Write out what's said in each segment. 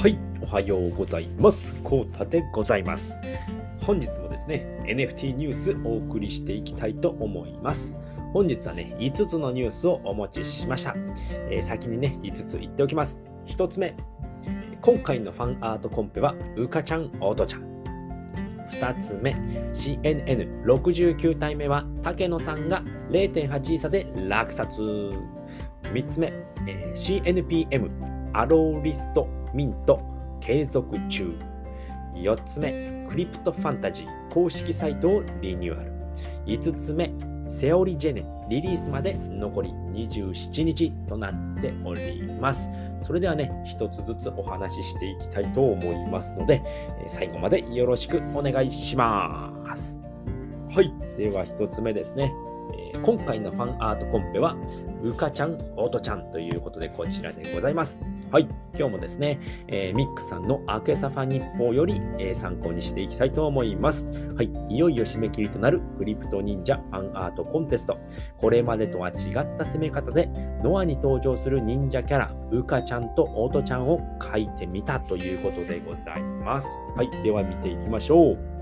はい、おはようございます。コータでございます。本日もですね、NFT ニュースお送りしていきたいと思います。本日はね、5つのニュースをお持ちしました。えー先にね、5つ言っておきます。1つ目、今回のファンアートコンペは、うかちゃん、おとちゃん。2つ目、CNN69 体目は、竹野さんが0.8位差で落札。3つ目、えー CNPM アローリストミント継続中。4つ目クリプトファンタジー公式サイトをリニューアル。5つ目セオリジェネリリースまで残り27日となっております。それではね一つずつお話ししていきたいと思いますので最後までよろしくお願いします。はい。では1つ目ですね。今回のファンアートコンペはうかちゃん、おとちゃんということでこちらでございます。はい、今日もですね、えーミックさんの明けサファ日報より、えー参考にしていきたいと思います。はい、いよいよ締め切りとなるクリプト忍者ファンアートコンテスト。これまでとは違った攻め方で、ノアに登場する忍者キャラ、うかちゃんとおとちゃんを描いてみたということでございます。はい、では見ていきましょう。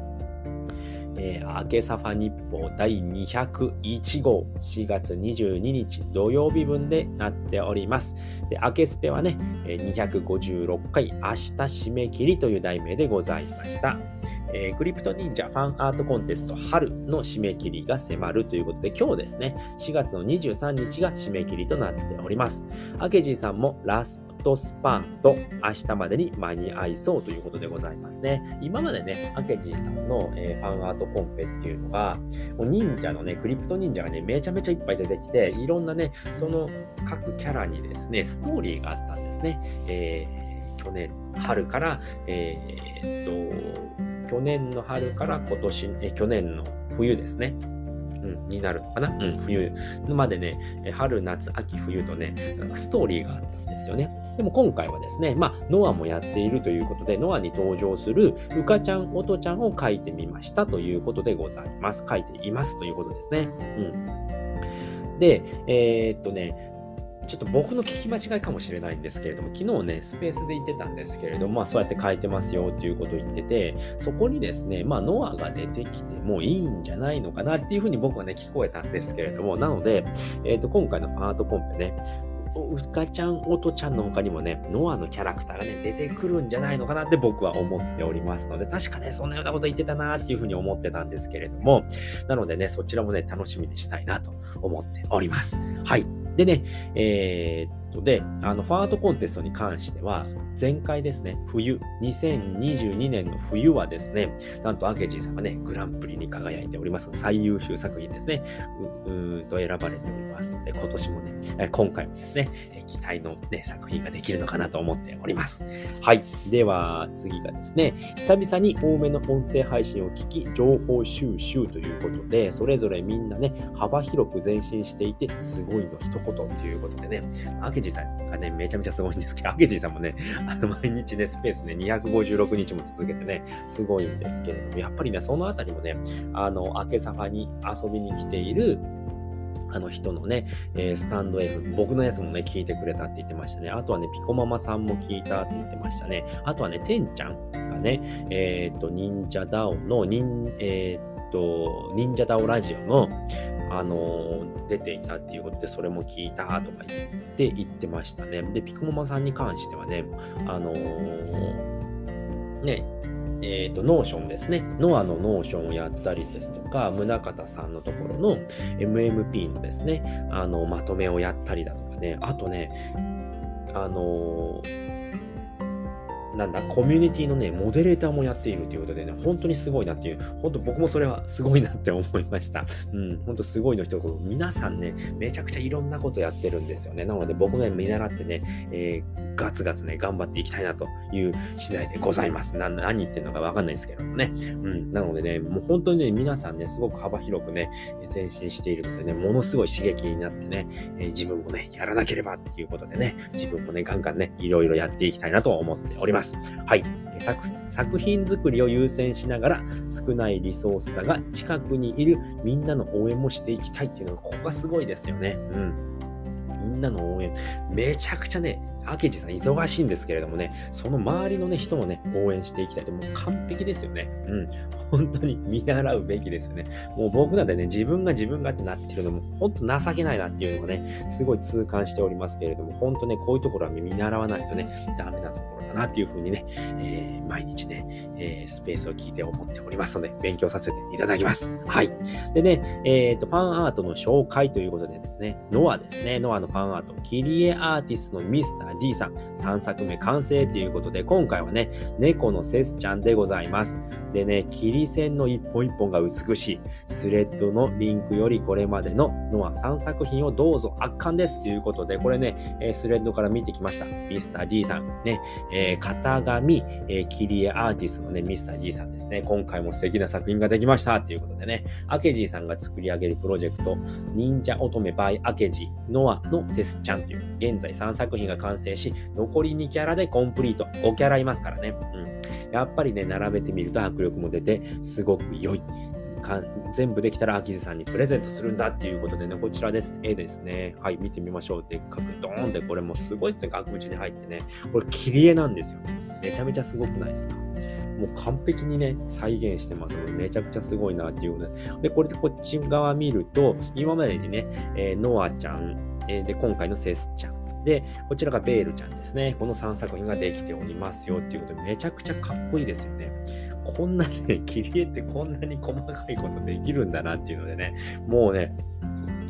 えー、明けサファ日報第201号4月22日土曜日分でなっております。で、明けスペはね、256回明日締め切りという題名でございました。えークリプト忍者ファンアートコンテスト春の締め切りが迫るということで今日ですね4月の23日が締め切りとなっております。アケジーさんもラストスパンと明日までに間に合いそうということでございますね。今までねアケジーさんの、えーファンアートコンペっていうのがもう忍者のねクリプト忍者がねめちゃめちゃいっぱい出てきていろんなねその各キャラにですねストーリーがあったんですね、えー去年春から、えー去年の春から今年、え去年の冬ですね。うん、になるのかな、うん、冬までね、春、夏、秋、冬とね、なんかストーリーがあったんですよね。でも今回はですね、まあ、ノアもやっているということで、ノアに登場するうかちゃん、おとちゃんを書いてみましたということでございます。書いていますということですね。うん。で、えーっとね、ちょっと僕の聞き間違いかもしれないんですけれども、昨日ね、スペースで言ってたんですけれども、まあ、そうやって書いてますよっていうことを言ってて、そこにですね、まあ、ノアが出てきてもいいんじゃないのかなっていうふうに僕はね、聞こえたんですけれども、なので、えっ、と、今回のファートコンペね、うかちゃん、おとちゃんの他にもね、ノアのキャラクターがね、出てくるんじゃないのかなって僕は思っておりますので、確かね、そんなようなこと言ってたなっていうふうに思ってたんですけれども、なのでね、そちらもね、楽しみにしたいなと思っております。はい。でね、えーと、で、あの、ファートコンテストに関しては、前回ですね、冬、2022年の冬はですね、なんとアケジーさんがね、グランプリに輝いております最優秀作品ですね、ううーんと選ばれておりますので、今年もね、今回もですね、期待のね、作品ができるのかなと思っております。はい。では、次がですね、久々に多めの音声配信を聞き、情報収集ということで、それぞれみんなね、幅広く前進していて、すごいの一言ということでね、アケジさんがね、めちゃめちゃすごいんですけど、アケジーさんもね、あの毎日ね、スペースね、256日も続けてね、すごいんですけれども、やっぱりね、そのあたりもね、あの、明けサファに遊びに来ている、あの人のね、えースタンド F、僕のやつもね、聞いてくれたって言ってましたね。あとはね、ピコママさんも聞いたって言ってましたね。あとはね、てんちゃんがね、えっ、と、忍者ダオの、忍、えっ、と、と忍者ダオラジオの、あの出ていたっていうことで、それも聞いたとか言って言ってましたね。で、ピコママさんに関してはね、あのね、えっ、と、 Notion ですね。ノアの Notion をやったりですとか、宗像さんのところの MMP のですね、あの、まとめをやったりだとかね、あとね、あのーなんだ、コミュニティのね、モデレーターもやっているということでね、本当にすごいなっていう、本当僕もそれはすごいなって思いました。うん、本当すごいの一言。皆さんね、めちゃくちゃいろんなことやってるんですよね。なので僕ね、見習ってね、えーガツガツね、頑張っていきたいなという次第でございます。な何言ってるのかわかんないですけどもね。うん、なのでね、もう本当にね、皆さんね、すごく幅広くね、前進しているのでね、ものすごい刺激になってね、えー自分もね、やらなければっていうことでね、自分もね、ガンガンね、いろいろやっていきたいなと思っております。はい。作作品作りを優先しながら、少ないリソースだが、近くにいるみんなの応援もしていきたいっていうのが、ここがすごいですよね。うん。みんなの応援、めちゃくちゃね、明智さん忙しいんですけれどもね、その周りのね、人もね、応援していきたいと、もう完璧ですよね。うん。本当に見習うべきですよね。もう僕なんてね、自分が自分がってなってるのも、本当情けないなっていうのがね、すごい痛感しておりますけれども、本当ね、こういうところは見習わないとね、ダメなところなっていうふうにね、えー、毎日ね、えー、スペースを聞いて思っておりますので、勉強させていただきます。はい。でね、えっ、ー、と、ファンアートの紹介ということでですね、ノアですね、ノアのファンアート、キリエアーティストのミスター D さん、3作目完成ということで、今回はね、猫のセスちゃんでございます。でね、切り線の一本一本が美しい、スレッドのリンクよりこれまでのノア3作品をどうぞ圧巻ですということで、これね、えスレッドから見てきました。ミスター D さん、ね、ええー、型紙、えー、切り絵アーティストのね、ミスター G さんですね。今回も素敵な作品ができましたということでね、アケジーさんが作り上げるプロジェクト、忍者乙女 by アケジノアのセスちゃんという、現在3作品が完成し、残り2キャラでコンプリート。5キャラいますからね。うん。やっぱりね、並べてみると迫力も出て、すごく良い。か全部できたら秋津さんにプレゼントするんだっていうことでね、こちらです。絵ですね。はい、見てみましょう。でっかくドーンってこれもすごいですね。額縁に入ってね。これ切り絵なんですよ。めちゃめちゃすごくないですか？もう完璧にね、再現してます、めちゃくちゃすごいなっていうことで。で、これでこっち側見ると、今までにね、えー、ノアちゃん、えー、で、今回のセスちゃん、で、こちらがベールちゃんですね。この3作品ができておりますよっていうことで、めちゃくちゃかっこいいですよね。こんなね、切り絵ってこんなに細かいことできるんだなっていうのでね、もうね、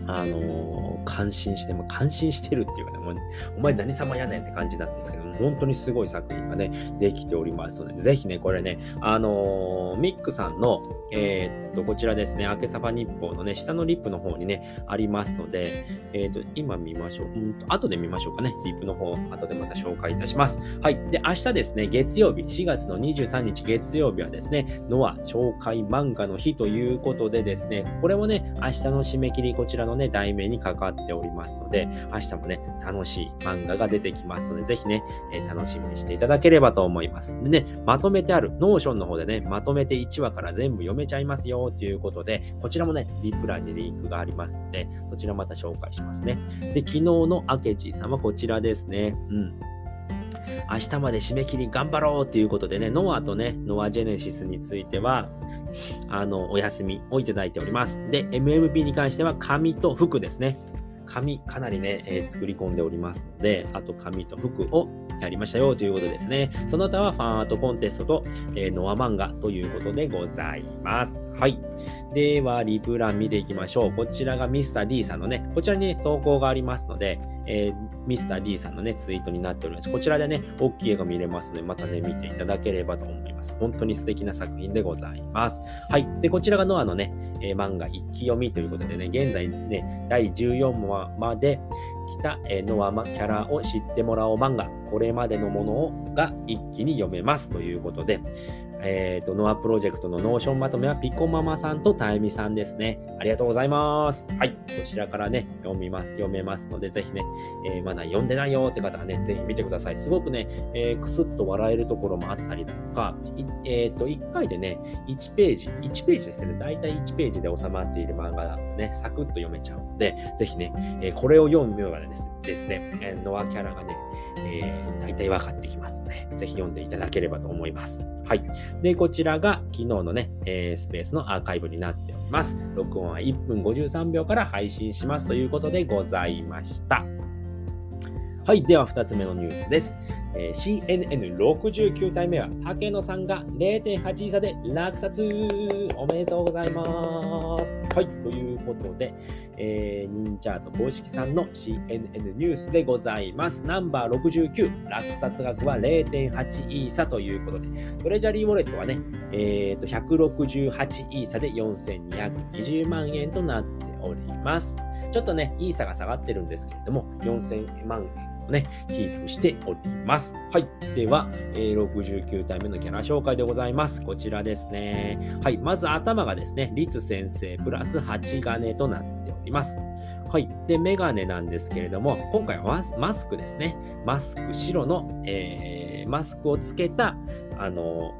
あのー、感心して、も感心してるっていうかね、もう、お前何様やねんって感じなんですけど、本当にすごい作品がね、できておりますので、ぜひね、これね、あのー、ミックさんの、えー、っと、こちらですね、明けさば日報のね、下のリップの方にね、ありますので、えっと、今見ましょう。うんと、後で見ましょうかね。リップの方、後でまた紹介いたします。はい。で、明日ですね、月曜日、4月の23日月曜日はですね、ノア紹介漫画の日ということでですね、これもね、明日の締め切り、こちらのね、題名にかかっっておりますので、明日もね、楽しい漫画が出てきますので、ぜひね、えー、楽しみにしていただければと思います。でね、まとめてある、 Notion の方でね、まとめて1話から全部読めちゃいますよということで、こちらもね、リプ欄にリンクがありますので、そちらまた紹介しますね。で、昨日のアケジーさんはこちらですね。うん。明日まで締め切り頑張ろうということでね、ノアとね、ノアジェネシスについては、あの、お休みをいただいております。で、MMP に関しては紙と服ですね。紙かなりね、えー、作り込んでおりますので、あと紙と服をやりましたよということですね。その他はファンアートコンテストと、えー、ノア漫画ということでございます。はい。では、リプラン見ていきましょう。こちらがミスター D さんのね、こちらにね、投稿がありますので、えー、ミスター D さんのね、ツイートになっております。こちらでね、大きい絵が見れますので、またね、見ていただければと思います。本当に素敵な作品でございます。はい。で、こちらがノアのね、えー、漫画一気読みということでね、現在ね、第14話まで来た、えー、ノアマキャラを知ってもらおう漫画、これまでのものが一気に読めますということで、えっ、ー、と、ノアプロジェクトの Notion まとめはピコママさんとタイミさんですね。ありがとうございます。はい。こちらからね、読みます、読めますので、ぜひね、えー、まだ読んでないよって方はね、ぜひ見てください。すごくね、えー、くすっと笑えるところもあったりだとか、えっ、ー、と、1回でね、1ページ、1ページですね、大体1ページで収まっている漫画だとね、サクッと読めちゃうので、ぜひね、えこれを読むようなですですね、えノアキャラがね、えー、大体分かってきますので、ぜひ読んでいただければと思います。はい。で、こちらが昨日のね、えー、スペースのアーカイブになっております。録音は1分53秒から配信しますということでございました。はい。では、2つ目のニュースです。えー、CNN69 体目は竹野さんが0.8差で落札おめでとうございます。はい、ということで、えー、ニンチャート公式さんの CNN ニュースでございます。ナンバー69、落札額は0.8イーサということで、トレジャリーウォレットはね、えー、と168イーサで4220万円となっております。ちょっとね、イーサが下がってるんですけれども、4000万円もね、キープしております。はい。では、えー、69体目のキャラ紹介でございます。こちらですね。はい。まず頭がですね、律先生プラス8金となっております。はい。で、メガネなんですけれども、今回はマスクですね。マスク白の、えー、マスクをつけた、あの、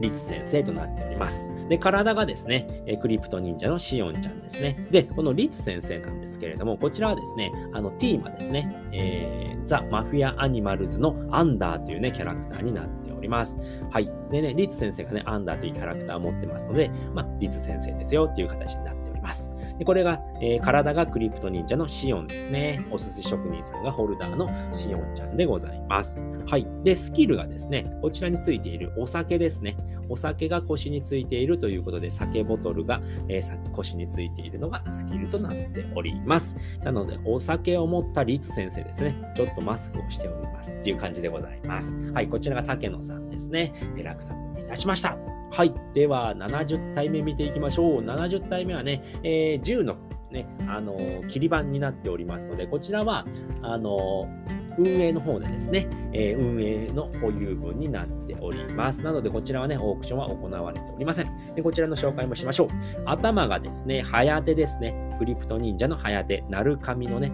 リツ先生となっております。で、体がですね、えクリプト忍者のシオンちゃんですね。で、このリツ先生なんですけれども、こちらはですね、あの、ティーマですね、えー、ザ・マフィア・アニマルズのアンダーというね、キャラクターになっております。はい。でね、リツ先生がね、アンダーというキャラクターを持ってますので、まあ、リツ先生ですよっていう形になっております。でこれが、えー、体がクリプト忍者のシオンですね。お寿司職人さんがホルダーのシオンちゃんでございます。はい。で、スキルがですね、こちらについているお酒ですね。お酒が腰についているということで、酒ボトルが、えー、腰についているのがスキルとなっております。なので、お酒を持ったリツ先生ですね。ちょっとマスクをしておりますっていう感じでございます。はい。こちらが竹野さんですね。落札いたしました。はい。では、70体目見ていきましょう。70体目はね、えー、10のね、あのー、切り板になっておりますので、こちらは、あのー運営の方でですね、えー、運営の保有分になっております。なので、こちらはね、オークションは行われておりません。で、こちらの紹介もしましょう。頭がですね、早手ですね。クリプト忍者の早手、なる神のね、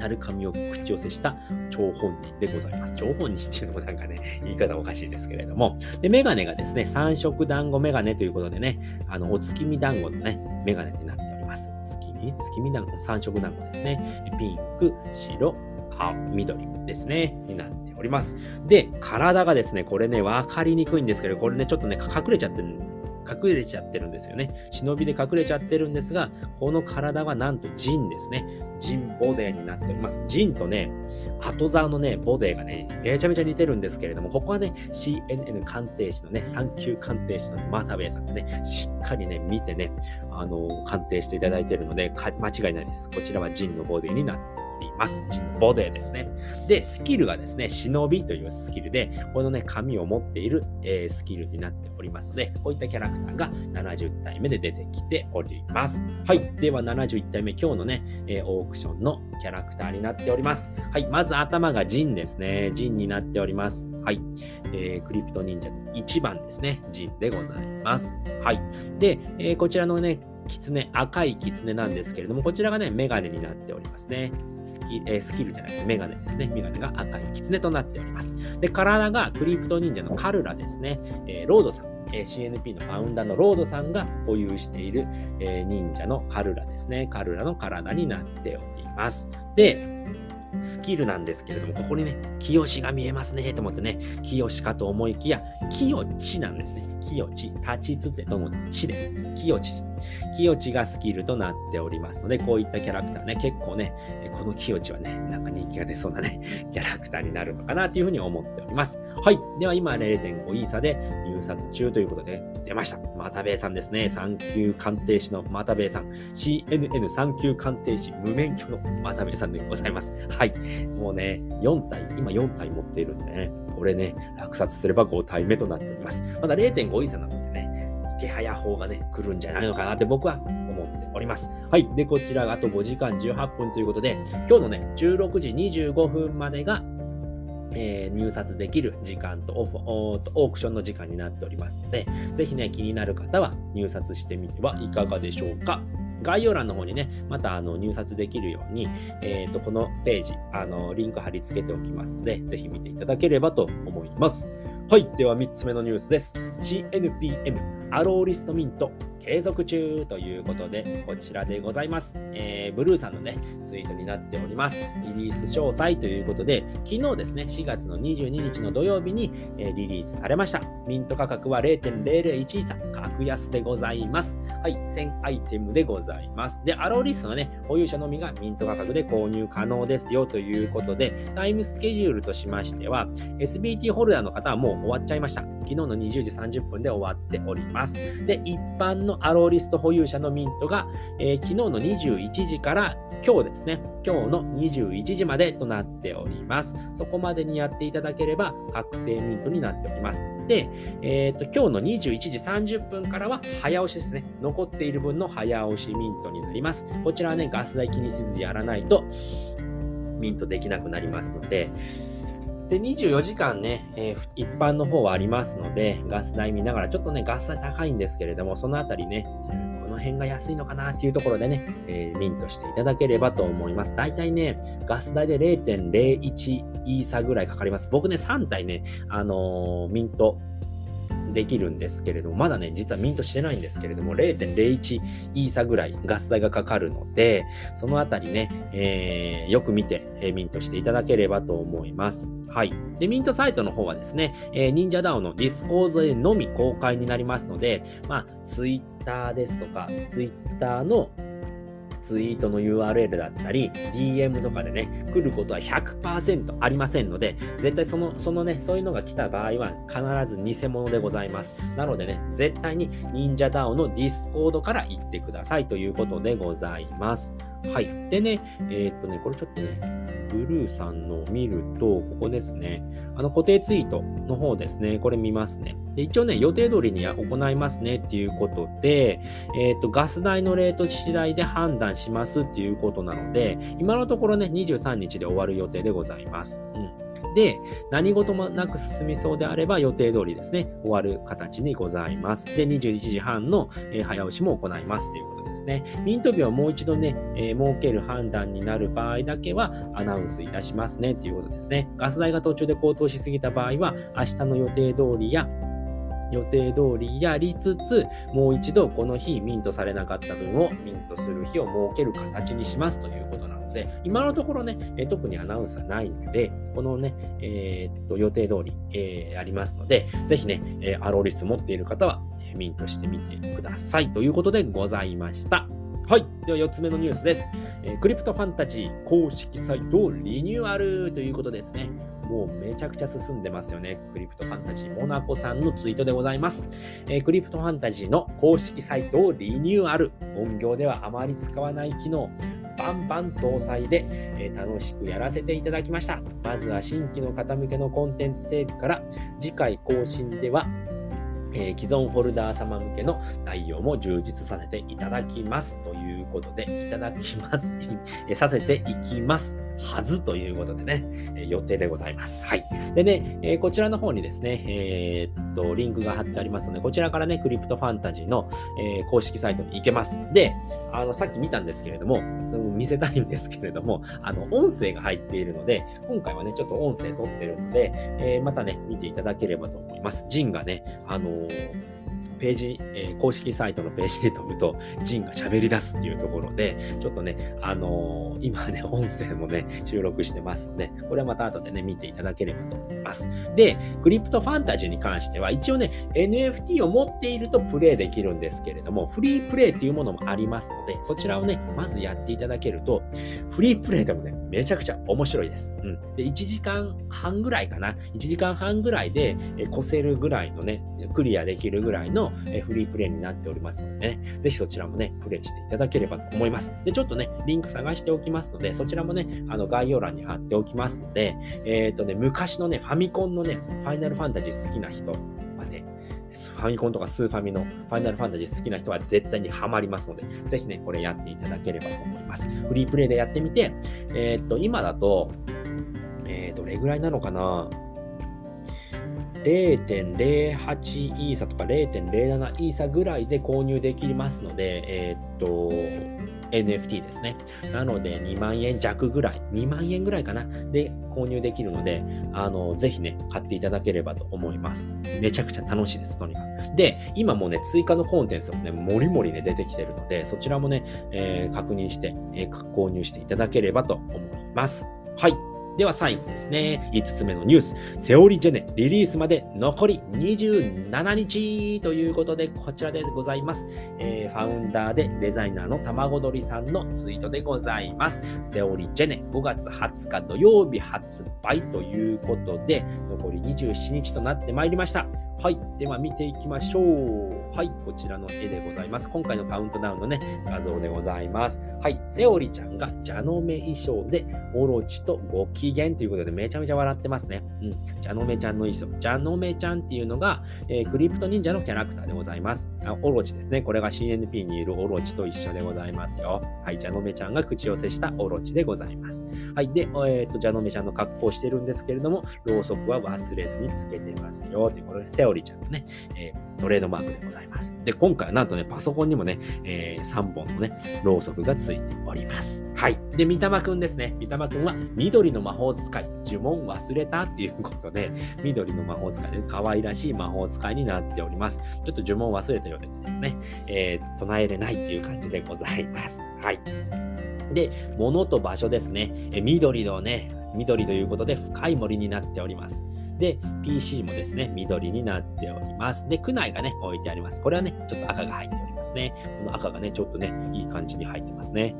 なる神を口寄せした張本人でございます。張本人っていうのもなんかね、言い方おかしいですけれども。で、メガネがですね、三色団子メガネということでね、あの、お月見団子のね、メガネになっております。月見？月見団子、三色団子ですね。ピンク、白、緑ですね、になっております。で、体がですね、これね、わかりにくいんですけど、これね、ちょっとね、隠れちゃってる隠れちゃってるんですよね。忍びで隠れちゃってるんですが、この体はなんとジンですね。ジンボデーになっております。ジンとね、後座のね、ボデーがね、めちゃめちゃ似てるんですけれども、ここはね、CNN 鑑定士のね、産休鑑定士のマタベイさんがね、しっかりね、見てね、あの、鑑定していただいているので、間違いないです。こちらはジンのボデーになってます。ボデーですね。で、スキルがですね、忍びというスキルで、このね、紙を持っている、えー、スキルになっておりますので、こういったキャラクターが70体目で出てきております。はい。では、71体目、今日のね、えー、オークションのキャラクターになっております。はい。まず頭がジンですね。ジンになっております。はい。えー、クリプト忍者の1番ですね。ジンでございます。はい。で、え、こちらのね、キツネ、赤いキツネなんですけれども、こちらがね、メガネになっておりますね。スキ,、えー、スキルじゃなくてメガネですね。メガネが赤いキツネとなっております。で、体がクリプト忍者のカルラですね。えー、ロードさん。え CNP のファウンダーのロードさんが保有している、え、忍者のカルラですね。カルラの体になっております。で、スキルなんですけれども、ここにね、清が見えますね、と思ってね、清かと思いきや、清地なんですね。清地、立ちつてとの地です。清地。清地がスキルとなっておりますので、こういったキャラクターね、結構ね、この清地はね、なんか人気が出そうなね、キャラクターになるのかなというふうに思っております。はい。では今0.5イーサで入札中ということで、出ました。またべさんですね。産休鑑定士のまたべさん。CNN 産休鑑定士無免許のまたべさんでございます。はい。もうね、4体、今4体持っているんでね、これね、落札すれば5体目となっております。まだ0.5イーサなのでね、池早法がね、来るんじゃないのかなって僕は思っております。はい。で、こちらがあと5時間18分ということで、今日のね、16時25分までがえー、入札できる時間とオークションの時間になっておりますので、ぜひね、気になる方は入札してみてはいかがでしょうか。概要欄の方にね、またあの入札できるように、えーと、このページあの、リンク貼り付けておきますので、ぜひ見ていただければと思います。はい、では3つ目のニュースです。CNPM アローリストミント継続中ということで、こちらでございます。えー、ブルーさんのね、ツイートになっております。リリース詳細ということで、昨日ですね、4月の22日の土曜日に、えー、リリースされました。ミント価格は0.001イーサ、格安でございます。はい、1000アイテムでございます。で、アローリストのね、保有者のみがミント価格で購入可能ですよということで、タイムスケジュールとしましては、SBT ホルダーの方はもう終わっちゃいました。昨日の20時30分で終わっております。で、一般のアローリスト保有者のミントが、えー、昨日の21時から今日ですね、今日の21時までとなっております。そこまでにやっていただければ確定ミントになっております。で、えー、と今日の21時30分からは早押しですね。残っている分の早押しミントになります。こちらはね、ガス代気にせずやらないとミントできなくなりますので、で、24時間ね、えー、一般の方はありますので、ガス代見ながら、ちょっとね、ガス代高いんですけれども、そのあたりね、この辺が安いのかなっていうところでね、えー、ミントしていただければと思います。大体ね、ガス代で0.01イーサぐらいかかります。僕ね、3体ね、あのー、ミントできるんですけれども、まだね、実はミントしてないんですけれども、0.01イーサぐらいガス代がかかるので、そのあたりね、えー、よく見て、えー、ミントしていただければと思います。はい。で、ミントサイトの方はですね、えー、忍者 DAO の Discord でのみ公開になりますので、まあ、Twitter ですとか、Twitter のツイートの URL だったり、DM とかでね、来ることは100%ありませんので、絶対その、そのね、そういうのが来た場合は必ず偽物でございます。なのでね、絶対に忍者 DAO の Discord から行ってくださいということでございます。はい。でね、えー、っとね、これちょっとね、ブルーさんのを見ると、ここですね。あの固定ツイートの方ですね。これ見ますね。で一応ね、予定通りに行いますねっていうことで、えー、と、ガス代のレート次第で判断しますっていうことなので、今のところね、23日で終わる予定でございます。うん。で、何事もなく進みそうであれば予定通りですね、終わる形にございます。で、21時半の、え、早押しも行いますということですね。ミント日をもう一度ね、えー、設ける判断になる場合だけはアナウンスいたしますねということですね。ガス代が途中で高騰しすぎた場合は、明日の予定通りや予定通りやりつつ、もう一度この日ミントされなかった分をミントする日を設ける形にしますということなので、今のところね、特にアナウンスはないので、このね、えー、っと予定通り、えー、ありますので、ぜひね、アローリス持っている方は、ミントしてみてくださいということでございました。はい。では4つ目のニュースです。えー、クリプトファンタジー公式サイトリニューアルということですね。もうめちゃくちゃ進んでますよね。クリプトファンタジーモナコさんのツイートでございます。えー、クリプトファンタジーの公式サイトをリニューアル。本業ではあまり使わない機能。バンバン搭載で、えー、楽しくやらせていただきました。まずは新規の方向けのコンテンツ整備から次回更新ではえー、既存ホルダー様向けの内容も充実させていただきますということで、いただきます、えさせていきますはずということでね、え予定でございます。はい。でね、え、こちらの方にですね、えー、と、リンクが貼ってありますので、こちらからね、クリプトファンタジーの、えー、公式サイトに行けます。で、あの、さっき見たんですけれども、それも見せたいんですけれども、あの、音声が入っているので、今回はね、ちょっと音声撮ってるので、えまたね、見ていただければと思います。ジンがね、あのページ、えー、公式サイトのページで飛ぶと、ジンが喋り出すっていうところで、ちょっとね、あのー、今ね、音声もね、収録してますので、これはまた後でね、見ていただければと思います。で、クリプトファンタジーに関しては、一応ね、NFT を持っているとプレイできるんですけれども、フリープレイっていうものもありますので、そちらをね、まずやっていただけると、フリープレイでもね、めちゃくちゃ面白いです。うん。で、1時間半ぐらいかな。1時間半ぐらいで、え越せるぐらいのね、クリアできるぐらいの、えフリープレイになっておりますのでね、ぜひそちらもね、プレイしていただければと思います。で、ちょっとね、リンク探しておきますので、そちらもね、あの、概要欄に貼っておきますので、えっ、ー、とね、昔のね、ファミコンのね、ファイナルファンタジー好きな人、ファミコンとかスーファミのファイナルファンタジー好きな人は絶対にハマりますので、ぜひね、これやっていただければと思います。フリープレイでやってみて、えっ、と、今だと、えー、どれぐらいなのかな？0.08イーサとか0.07イーサぐらいで購入できますので、えー、っと、NFT ですね。なので、2万円弱ぐらい、2万円ぐらいかな、で購入できるので、あの、ぜひね、買っていただければと思います。めちゃくちゃ楽しいです、とにかく。で、今もね、追加のコンテンツもね、もりもりね、出てきてるので、そちらもね、えー、確認して、えー、購入していただければと思います。はい。では最後ですね、5つ目のニュース、セオリジェネリリースまで残り27日ということで、こちらでございます。えー、ファウンダーでデザイナーの卵鳥さんのツイートでございます。セオリジェネ5月20日土曜日発売ということで、残り27日となってまいりました。はい。では見ていきましょう。はい。こちらの絵でございます。今回のカウントダウンのね、画像でございます。はい。セオリちゃんが蛇の目衣装で、オロチとゴキ機嫌ということでめちゃめちゃ笑ってますね。うん。ジャノメちゃんの衣装。ジャノメちゃんっていうのが、えー、クリプト忍者のキャラクターでございます。あオロチですね。これが CNP にいるオロチと一緒でございますよ。はい。ジャノメちゃんが口寄せしたオロチでございます。はい。で、えー、っと、ジャノメちゃんの格好をしてるんですけれども、ろうそくは忘れずにつけてますよ。ということで、セオリちゃんのね、えー、トレードマークでございます。で、今回はなんとね、パソコンにもね、えー、3本のね、ろうそくがついております。はい。で、三玉くんですね。三玉くんは緑の魔法法使い、呪文忘れたっていうことで、緑の魔法使いで、可愛らしい魔法使いになっております。ちょっと呪文忘れたようでですね、えー、唱えれないっていう感じでございます。はい。で、物と場所ですね。え緑のね、緑ということで深い森になっております。で、PC もですね、緑になっております。で、区内がね、置いてあります。これはね、ちょっと赤が入っておりますね。この赤がね、ちょっとね、いい感じに入ってますね。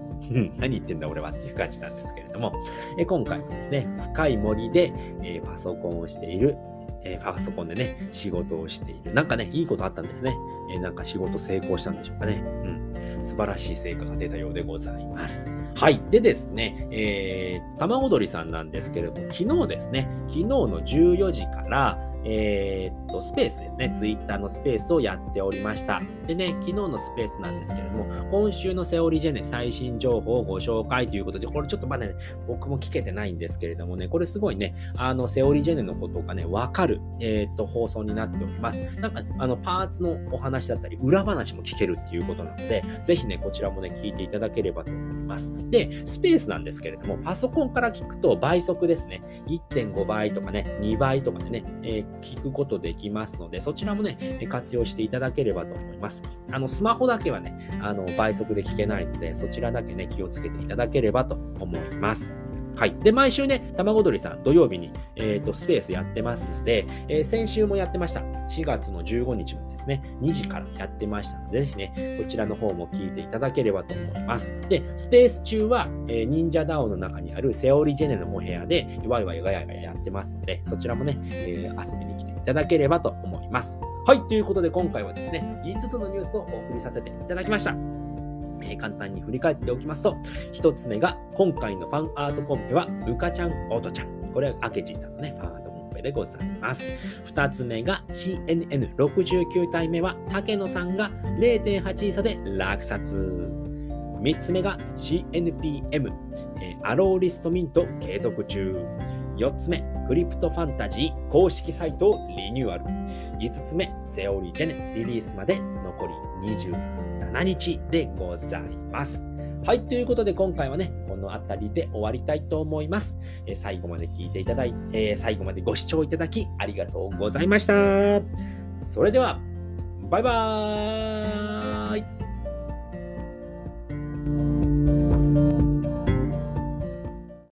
何言ってんだ俺はっていう感じなんですけれども、え今回はですね、深い森で、え、パソコンをしているえー、パソコンでね、仕事をしている。なんかね、いいことあったんですね。えー、なんか仕事成功したんでしょうかね。うん。素晴らしい成果が出たようでございます。はい。でですね、えー、卵鳥さんなんですけれども、昨日ですね、昨日の14時から、えー、っと、スペースですね。ツイッターのスペースをやっておりました。でね、昨日のスペースなんですけれども、今週のセオリージェネ最新情報をご紹介ということで、これちょっとまだね、僕も聞けてないんですけれどもね、これすごいね、あの、セオリージェネのことがね、わかる、えー、っと、放送になっております。なんか、あの、パーツのお話だったり、裏話も聞けるっていうことなので、ぜひね、こちらもね、聞いていただければと思います。で、スペースなんですけれども、パソコンから聞くと倍速ですね。1.5倍とかね、2倍とかでね、えー聞くことできますので、そちらもね、活用していただければと思います。あの、スマホだけはね、あの、倍速で聞けないので、そちらだけね、気をつけていただければと思います。はい。で、毎週ね、卵鳥さん、土曜日に、え、ー、と、スペースやってますので、えー、先週もやってました。4月の15日もですね、2時からやってましたので、ぜひね、こちらの方も聞いていただければと思います。で、スペース中は、えー、忍者ダオの中にあるセオリジェネのお部屋で、ワイワイガヤガヤやってますので、そちらもね、えー、遊びに来ていただければと思います。はい。ということで、今回はですね、5つのニュースをお送りさせていただきました。えー、簡単に振り返っておきますと、1つ目が、今回のファンアートコンペは、うかちゃん、おとちゃん。これは明智さんのね、ファンアートコンペでございます。2つ目が、CNN69 体目は、竹野さんが0.8差で落札。3つ目が CNPM、えー、アローリストミント継続中。4つ目、クリプトファンタジー公式サイトをリニューアル。5つ目、セオリージェネリリースまで残り27日でございます。はい、ということで今回はね、この辺りで終わりたいと思います。えー、最後まで聞いていただいて、えー、最後までご視聴いただきありがとうございました。それでは、バイバーイ